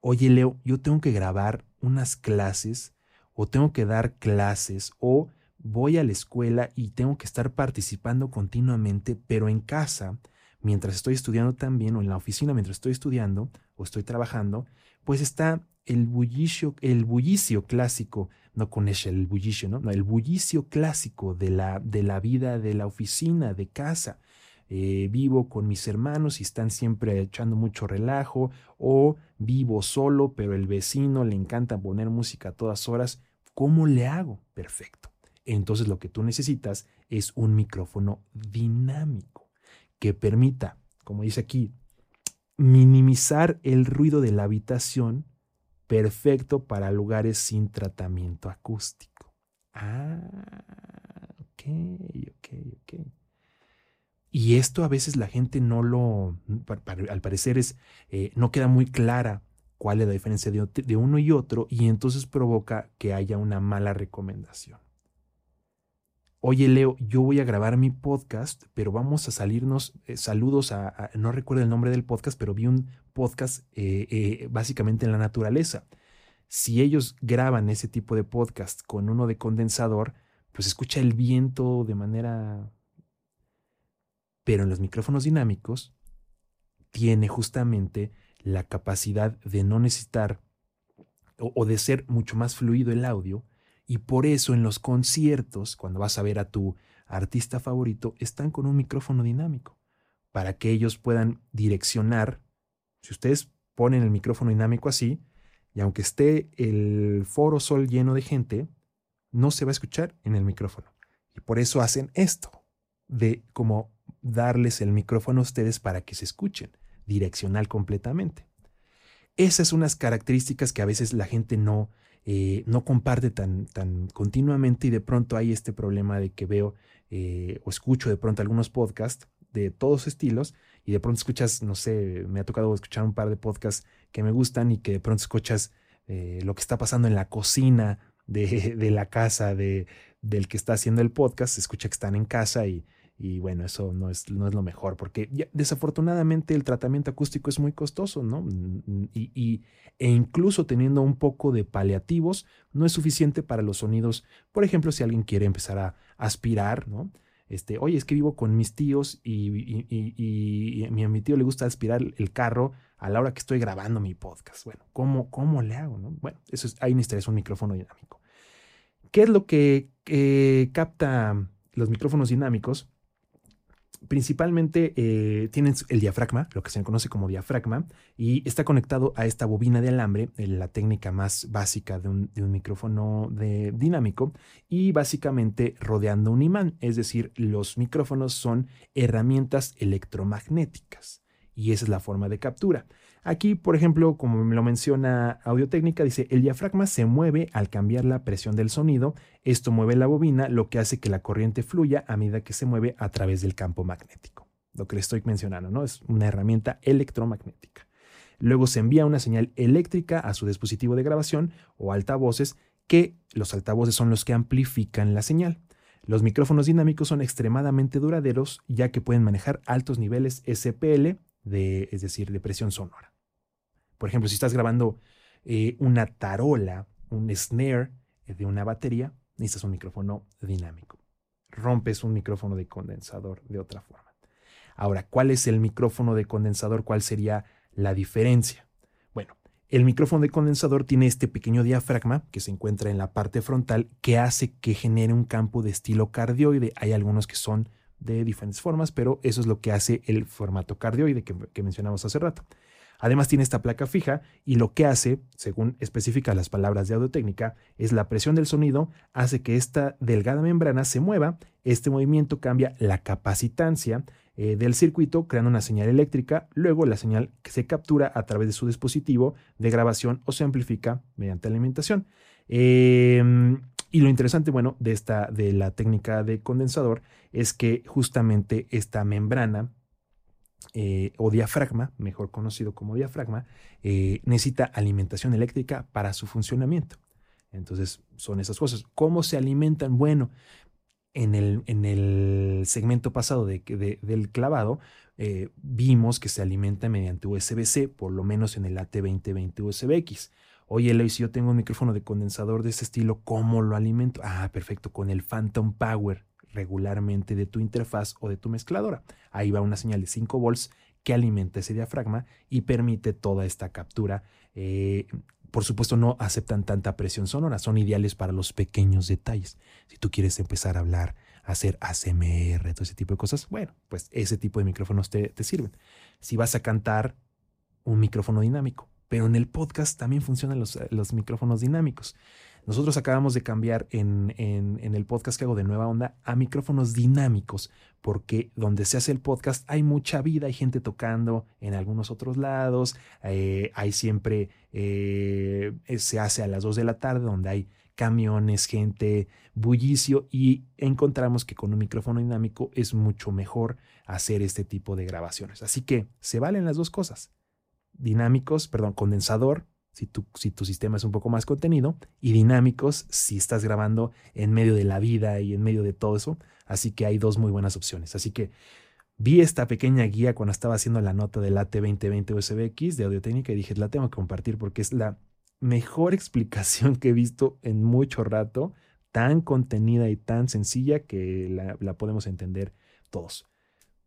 Speaker 1: Oye, Leo, yo tengo que grabar unas clases o tengo que dar clases o voy a la escuela y tengo que estar participando continuamente, pero en casa mientras estoy estudiando también, o en la oficina mientras estoy estudiando o estoy trabajando, pues está el bullicio, el bullicio clásico, no con ese, el bullicio, ¿no? el bullicio clásico de la, de la vida de la oficina, de casa. Eh, vivo con mis hermanos y están siempre echando mucho relajo, o vivo solo, pero el vecino le encanta poner música a todas horas. ¿Cómo le hago? Perfecto. Entonces lo que tú necesitas es un micrófono dinámico que permita, como dice aquí, minimizar el ruido de la habitación, perfecto para lugares sin tratamiento acústico. Ah, ok, ok, ok. Y esto a veces la gente no lo, al parecer es, eh, no queda muy clara cuál es la diferencia de uno y otro y entonces provoca que haya una mala recomendación oye Leo, yo voy a grabar mi podcast, pero vamos a salirnos, eh, saludos a, no recuerdo el nombre del podcast, pero vi un podcast eh, eh, básicamente en la naturaleza. Si ellos graban ese tipo de podcast con uno de condensador, pues escucha el viento de manera... Pero en los micrófonos dinámicos tiene justamente la capacidad de no necesitar o de ser mucho más fluido el audio y por eso en los conciertos, cuando vas a ver a tu artista favorito, están con un micrófono dinámico, para que ellos puedan direccionar Si ustedes ponen el micrófono dinámico así, y aunque esté el foro sol lleno de gente, no se va a escuchar en el micrófono. Y por eso hacen esto, de como darles el micrófono a ustedes para que se escuchen, direccional completamente. Esas son unas características que a veces la gente no, eh, no comparte tan, tan continuamente y de pronto hay este problema de que veo eh, o escucho de pronto algunos podcasts de todos estilos y de pronto escuchas, no sé, me ha tocado escuchar un par de podcasts que me gustan y que de pronto escuchas eh, lo que está pasando en la cocina de, de la casa de, del que está haciendo el podcast, se escucha que están en casa y, y bueno, eso no es, no es lo mejor, porque desafortunadamente el tratamiento acústico es muy costoso, ¿no? Y, y, e incluso teniendo un poco de paliativos, no es suficiente para los sonidos. Por ejemplo, si alguien quiere empezar a aspirar, ¿no? Este, oye, es que vivo con mis tíos y, y, a mi tío le gusta aspirar el carro a la hora que estoy grabando mi podcast. Bueno, ¿cómo, cómo le hago? No? Bueno, eso es, ahí necesitarías un micrófono dinámico. ¿Qué es lo que capta los micrófonos dinámicos? Principalmente eh, tienen el diafragma, lo que se conoce como diafragma, y está conectado a esta bobina de alambre, la técnica más básica de un, micrófono de, dinámico, y básicamente rodeando un imán, es decir, los micrófonos son herramientas electromagnéticas, y esa es la forma de captura. Aquí, por ejemplo, como me lo menciona Audiotécnica, dice, el diafragma se mueve al cambiar la presión del sonido. Esto mueve la bobina, lo que hace que la corriente fluya a medida que se mueve a través del campo magnético. Lo que le estoy mencionando, ¿no? Es una herramienta electromagnética. Luego se envía una señal eléctrica a su dispositivo de grabación o altavoces, que los altavoces son los que amplifican la señal. Los micrófonos dinámicos son extremadamente duraderos ya que pueden manejar altos niveles SPL, de, es decir, de presión sonora. Por ejemplo, si estás grabando eh, una tarola, un snare eh, de una batería, necesitas un micrófono dinámico. Rompes un micrófono de condensador de otra forma. Ahora, ¿cuál es el micrófono de condensador? ¿Cuál sería la diferencia? Bueno, el micrófono de condensador tiene este pequeño diafragma que se encuentra en la parte frontal que hace que genere un campo de estilo cardioide. Hay algunos que son de diferentes formas, pero eso es lo que hace el formato cardioide que mencionamos hace rato. Además tiene esta placa fija y lo que hace, según especifican las palabras de audiotécnica, es la presión del sonido hace que esta delgada membrana se mueva. Este movimiento cambia la capacitancia eh, del circuito creando una señal eléctrica. Luego la señal se captura a través de su dispositivo de grabación o se amplifica mediante alimentación. Em, y lo interesante, bueno, de esta de la técnica de condensador es que justamente esta membrana eh, o diafragma, mejor conocido como diafragma, eh, necesita alimentación eléctrica para su funcionamiento. Entonces, son esas cosas. ¿Cómo se alimentan? Bueno, en el, en el segmento pasado de, del clavado, eh, vimos que se alimenta mediante USB-C, por lo menos en el AT2020 USB-X. Oye, Eloy, si yo tengo un micrófono de condensador de este estilo, ¿cómo lo alimento? Ah, perfecto, con el Phantom Power regularmente de tu interfaz o de tu mezcladora. Ahí va una señal de 5 volts que alimenta ese diafragma y permite toda esta captura. Eh, por supuesto, no aceptan tanta presión sonora, son ideales para los pequeños detalles. Si tú quieres empezar a hablar, hacer ASMR, todo ese tipo de cosas, bueno, pues ese tipo de micrófonos te, te sirven. Si vas a cantar, un micrófono dinámico. Pero en el podcast también funcionan los, los micrófonos dinámicos. Nosotros acabamos de cambiar en, el podcast que hago de Nueva Onda a micrófonos dinámicos, porque donde se hace el podcast hay mucha vida, hay gente tocando en algunos otros lados, eh, hay siempre, eh, se hace a las 2 de la tarde, donde hay camiones, gente, bullicio, y encontramos que con un micrófono dinámico es mucho mejor hacer este tipo de grabaciones. Así que se valen las dos cosas. Dinámicos, perdón, condensador si tu, si tu sistema es un poco más contenido, y dinámicos si estás grabando en medio de la vida y en medio de todo eso. Así que hay dos muy buenas opciones. Así que vi esta pequeña guía cuando estaba haciendo la nota del AT2020 USBX de audio técnica y dije, la tengo que compartir porque es la mejor explicación que he visto en mucho rato, tan contenida y tan sencilla que la, la podemos entender todos.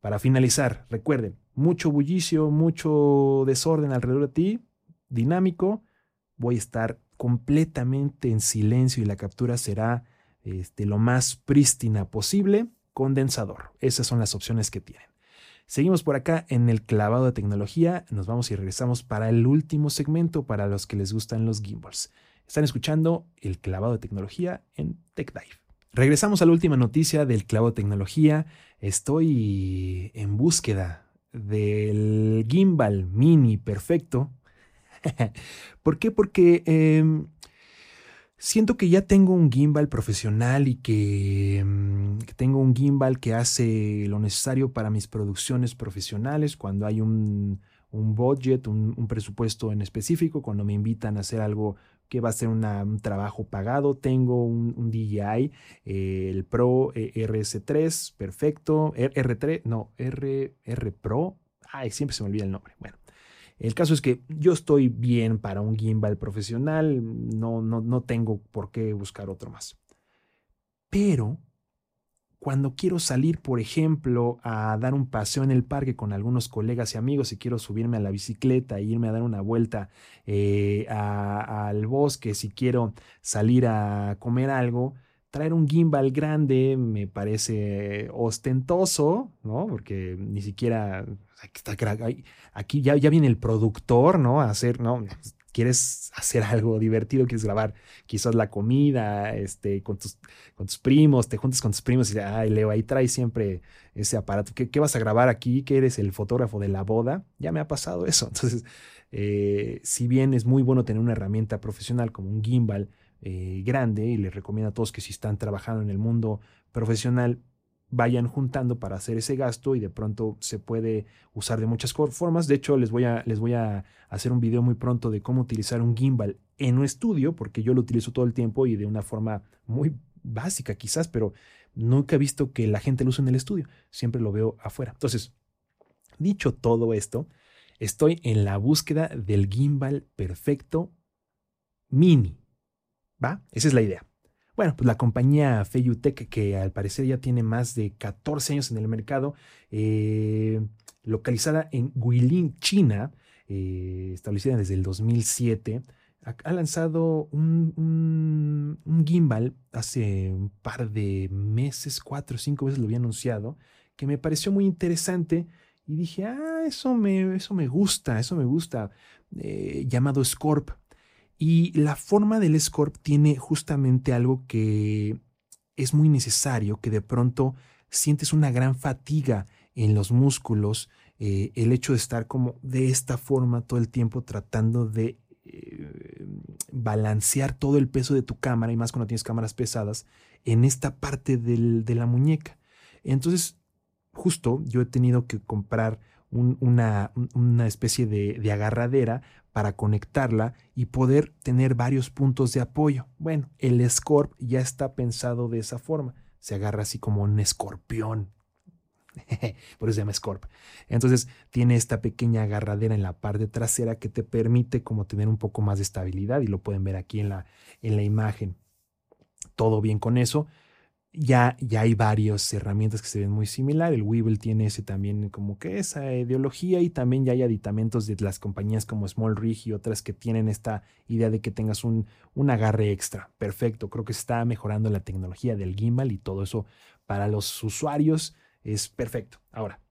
Speaker 1: Para finalizar, recuerden, mucho bullicio, mucho desorden alrededor de ti, dinámico, voy a estar completamente en silencio y la captura será este, lo más prístina posible, condensador. Esas son las opciones que tienen. Seguimos por acá en el clavado de tecnología. Nos vamos y regresamos para el último segmento para los que les gustan los gimbals. Están escuchando el clavado de tecnología en TechDive. Regresamos a la última noticia del clavado de tecnología. Estoy en búsqueda del gimbal mini perfecto. ¿Por qué? Porque em, siento que ya tengo un gimbal profesional y mm, que, tengo un gimbal que hace lo necesario para mis producciones profesionales cuando hay un, budget, un, presupuesto en específico, cuando me invitan a hacer algo que va a ser un trabajo pagado. Tengo un, DJI, eh, el Pro eh, RS3, perfecto. R3, no, R, R Pro. Ay, siempre se me olvida el nombre. Bueno, el caso es que yo estoy bien para un gimbal profesional, no, no, no tengo por qué buscar otro más. Pero cuando quiero salir, por ejemplo, a dar un paseo en el parque con algunos colegas y amigos y quiero subirme a la bicicleta e irme a dar una vuelta eh, al bosque, si quiero salir a comer algo, traer un gimbal grande me parece ostentoso, ¿no? Porque ni siquiera aquí ya, viene el productor, ¿no? A hacer, ¿no? Quieres hacer algo divertido, quieres grabar quizás la comida, este, con tus, con tus primos, te juntas con tus primos y ay, Leo, ahí trae siempre ese aparato. ¿Qué, vas a grabar aquí? ¿Que eres el fotógrafo de la boda? Ya me ha pasado eso. Entonces, eh, si bien es muy bueno tener una herramienta profesional como un gimbal, eh, grande y les recomiendo a todos que si están trabajando en el mundo profesional vayan juntando para hacer ese gasto y de pronto se puede usar de muchas formas. De hecho, les voy a, les voy a hacer un video muy pronto de cómo utilizar un gimbal en un estudio, porque yo lo utilizo todo el tiempo y de una forma muy básica quizás, pero nunca he visto que la gente lo use en el estudio. Siempre lo veo afuera. Entonces, dicho todo esto, estoy en la búsqueda del gimbal perfecto mini. ¿Va? Esa es la idea. Bueno, pues la compañía Feyutech, que al parecer ya tiene más de 14 años en el mercado, eh, localizada en Guilin, China, eh, establecida desde el 2007, ha, lanzado un, gimbal hace un par de meses, cuatro o cinco veces lo había anunciado, que me pareció muy interesante y dije, ah, eso me, eso me gusta, eso me gusta, eh, llamado Scorp. Y la forma del Scorp tiene justamente algo que es muy necesario, que de pronto sientes una gran fatiga en los músculos, eh, el hecho de estar como de esta forma todo el tiempo tratando de eh, balancear todo el peso de tu cámara, y más cuando tienes cámaras pesadas, en esta parte de la muñeca. Entonces, justo yo he tenido que comprar una, especie de, agarradera para conectarla y poder tener varios puntos de apoyo. Bueno, el Scorp ya está pensado de esa forma. Se agarra así como un escorpión. Por eso se llama Scorp. Entonces tiene esta pequeña agarradera en la parte trasera que te permite como tener un poco más de estabilidad y lo pueden ver aquí en la, en la imagen. Todo bien con eso ya, ya hay varias herramientas que se ven muy similar. El Weevil tiene ese también como que esa ideología y también ya hay aditamentos de las compañías como Small Rig y otras que tienen esta idea de que tengas un, un agarre extra. Perfecto, creo que está mejorando la tecnología del gimbal y todo eso para los usuarios es perfecto. Ahora,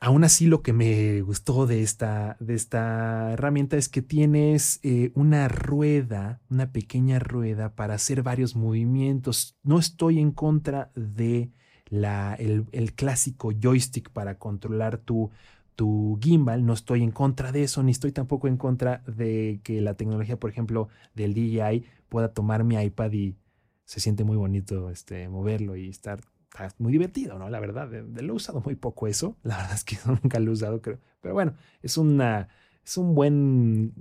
Speaker 1: Aún así, lo que me gustó de esta, de esta herramienta es que tienes eh, una rueda, una pequeña rueda para hacer varios movimientos. No estoy en contra de la, el, clásico joystick para controlar tu, tu gimbal, no estoy en contra de eso, ni estoy tampoco en contra de que la tecnología, por ejemplo, del DJI pueda tomar mi iPad y se siente muy bonito este, moverlo y estar muy divertido, ¿no? La verdad, lo he usado muy poco eso. La verdad es que nunca lo he usado, creo. Pero bueno, es una. Es un buen.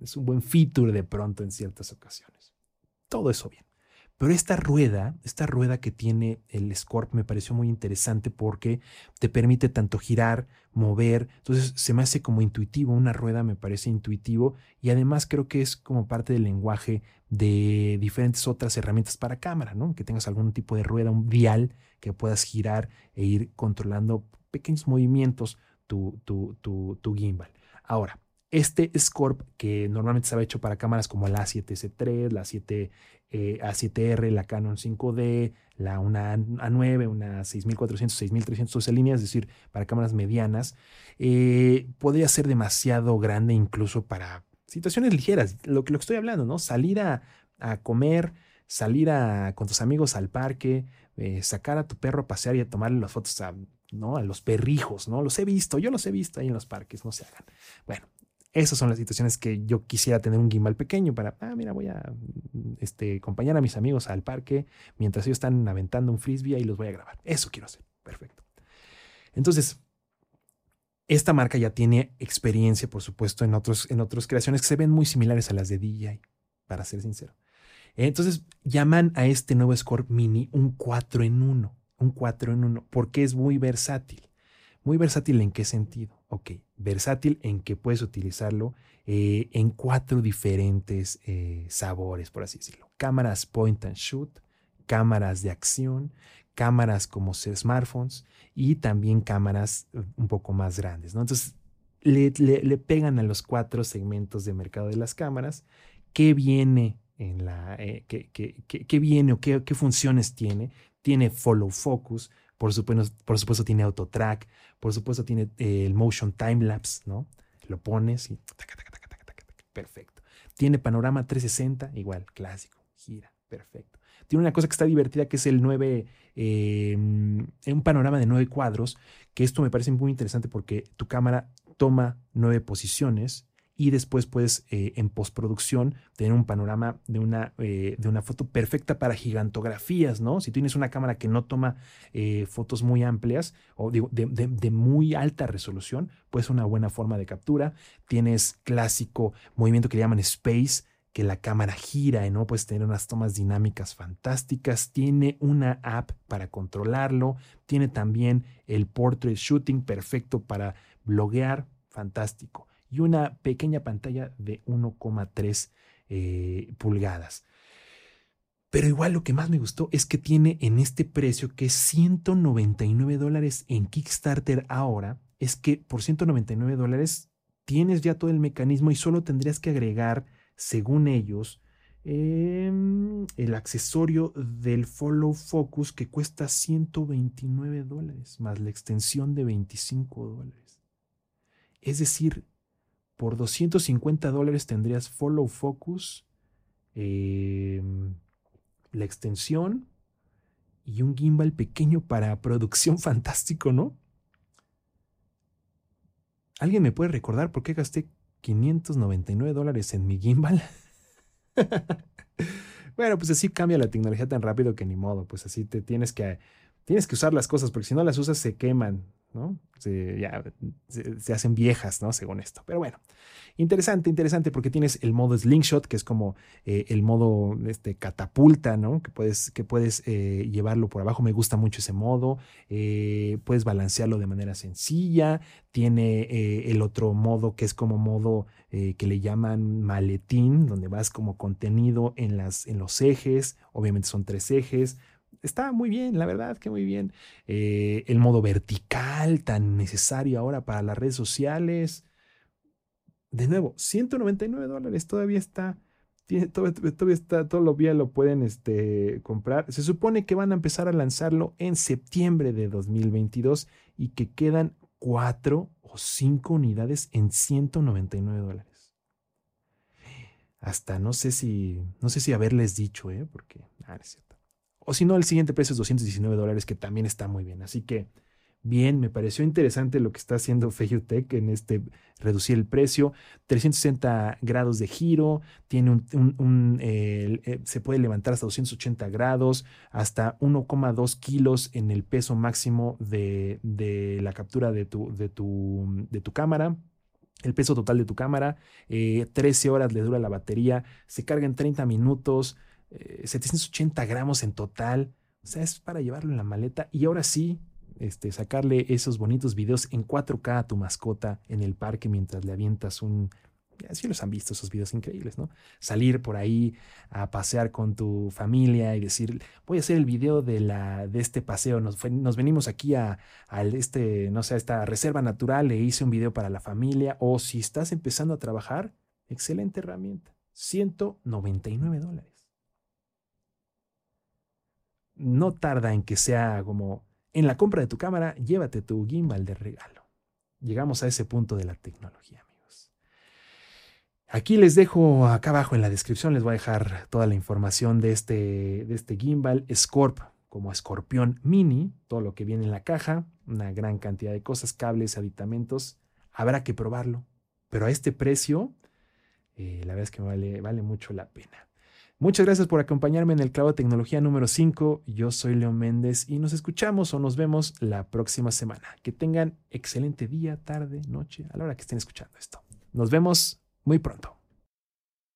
Speaker 1: es un buen feature de pronto en ciertas ocasiones. Todo eso bien. Pero esta rueda, esta rueda que tiene el Scorp me pareció muy interesante porque te permite tanto girar, mover, entonces se me hace como intuitivo, una rueda me parece intuitivo y además creo que es como parte del lenguaje de diferentes otras herramientas para cámara, ¿no? Que tengas algún tipo de rueda, un vial que puedas girar e ir controlando pequeños movimientos tu, tu, tu, tu gimbal. Ahora, este Scorp, que normalmente estaba hecho para cámaras como la A7S3, la 7 eh, A7R, la Canon 5D, la una A9, una 6400, 6300 líneas, es decir, para cámaras medianas, eh, podría ser demasiado grande incluso para situaciones ligeras, lo que, lo que estoy hablando, ¿no? Salir a, comer, salir a, con tus amigos al parque, eh, sacar a tu perro a pasear y a tomarle las fotos a, ¿no? a los perrijos, ¿no? Los he visto, yo los he visto ahí en los parques, no se hagan. Bueno, esas son las situaciones que yo quisiera tener un gimbal pequeño para, ah, mira, voy a este, acompañar a mis amigos al parque mientras ellos están aventando un frisbee y los voy a grabar. Eso quiero hacer. Perfecto. Entonces, esta marca ya tiene experiencia, por supuesto, en, otros, en otras creaciones que se ven muy similares a las de DJI, para ser sincero. Entonces, llaman a este nuevo Score Mini un 4 en 1, un 4 en 1, porque es muy versátil. Muy versátil en qué sentido? Ok, versátil en que puedes utilizarlo eh, en cuatro diferentes eh, sabores, por así decirlo. Cámaras point and shoot, cámaras de acción, cámaras como smartphones y también cámaras eh, un poco más grandes. ¿no? Entonces, le, pegan a los cuatro segmentos de mercado de las cámaras. ¿Qué viene en la, qué, viene o qué, qué funciones tiene? Tiene follow focus, por supuesto, por supuesto tiene auto track, por supuesto tiene eh, el motion time lapse, ¿no? Lo pones y perfecto. Tiene panorama 360, igual, clásico, gira, perfecto. Tiene una cosa que está divertida que es el 9, em, un panorama de 9 cuadros, que esto me parece muy interesante porque tu cámara toma 9 posiciones y después puedes eh, en postproducción tener un panorama de una, eh, de una foto perfecta para gigantografías, ¿no? Si tienes una cámara que no toma eh, fotos muy amplias o digo, de, muy alta resolución, pues una buena forma de captura. Tienes clásico movimiento que le llaman space, que la cámara gira, ¿no? Puedes tener unas tomas dinámicas fantásticas. Tiene una app para controlarlo. Tiene también el portrait shooting perfecto para bloguear, fantástico y una pequeña pantalla de 1,3 eh, pulgadas. Pero igual lo que más me gustó es que tiene en este precio que es 199 dólares en Kickstarter ahora, es que por 199 dólares tienes ya todo el mecanismo y solo tendrías que agregar, según ellos, em, el accesorio del Follow Focus que cuesta 129 dólares, más la extensión de 25 dólares. Es decir, por 250 dólares tendrías Follow Focus, em, la extensión y un gimbal pequeño para producción fantástico, ¿no? ¿Alguien me puede recordar por qué gasté 599 dólares en mi gimbal? bueno, pues así cambia la tecnología tan rápido que ni modo, pues así te tienes que, tienes que usar las cosas, porque si no las usas se queman, ¿no? Se, ya, se, hacen viejas, ¿no? Según esto. Pero bueno, interesante, interesante porque tienes el modo slingshot, que es como eh, el modo este, catapulta, ¿no? Que puedes, que puedes eh, llevarlo por abajo. Me gusta mucho ese modo. Eh, puedes balancearlo de manera sencilla. Tiene el otro modo que es como modo que le llaman maletín, donde vas como contenido en, las, en los ejes. Obviamente son tres ejes está muy bien, la verdad que muy bien. Eh, el modo vertical tan necesario ahora para las redes sociales. De nuevo, 199 dólares todavía está. todavía, está, todo lo bien lo pueden este, comprar. Se supone que van a empezar a lanzarlo en septiembre de 2022 y que quedan cuatro o cinco unidades en 199 dólares. Hasta no sé si, no sé si haberles dicho, ¿eh? porque, ah, es cierto. O si no, el siguiente precio es 219 dólares, que también está muy bien. Así que, bien, me pareció interesante lo que está haciendo Feyutech en este reducir el precio. 360 grados de giro, tiene eh, se puede levantar hasta 280 grados, hasta 1,2 kilos en el peso máximo de, la captura de tu, de tu, de tu cámara el peso total de tu cámara, 13 eh, horas le dura la batería, se carga en 30 minutos, 780 eh, gramos en total. O sea, es para llevarlo en la maleta y ahora sí, este, sacarle esos bonitos videos en 4K a tu mascota en el parque mientras le avientas un... Así los han visto esos videos increíbles, ¿no? Salir por ahí a pasear con tu familia y decir, voy a hacer el video de, la, de este paseo, nos, nos venimos aquí a, este, no sé, a esta reserva natural, le hice un video para la familia, o si estás empezando a trabajar, excelente herramienta, 199 dólares. No tarda en que sea como en la compra de tu cámara, llévate tu gimbal de regalo. Llegamos a ese punto de la tecnología, amigos. Aquí les dejo acá abajo en la descripción, les voy a dejar toda la información de este, de este gimbal Scorp como escorpión mini, todo lo que viene en la caja, una gran cantidad de cosas, cables, aditamentos. Habrá que probarlo, pero a este precio, eh, la verdad es que vale, vale mucho la pena. Muchas gracias por acompañarme en el Clavo de Tecnología número 5. Yo soy Leo Méndez y nos escuchamos o nos vemos la próxima semana. Que tengan excelente día, tarde, noche, a la hora que estén escuchando esto. Nos vemos muy pronto.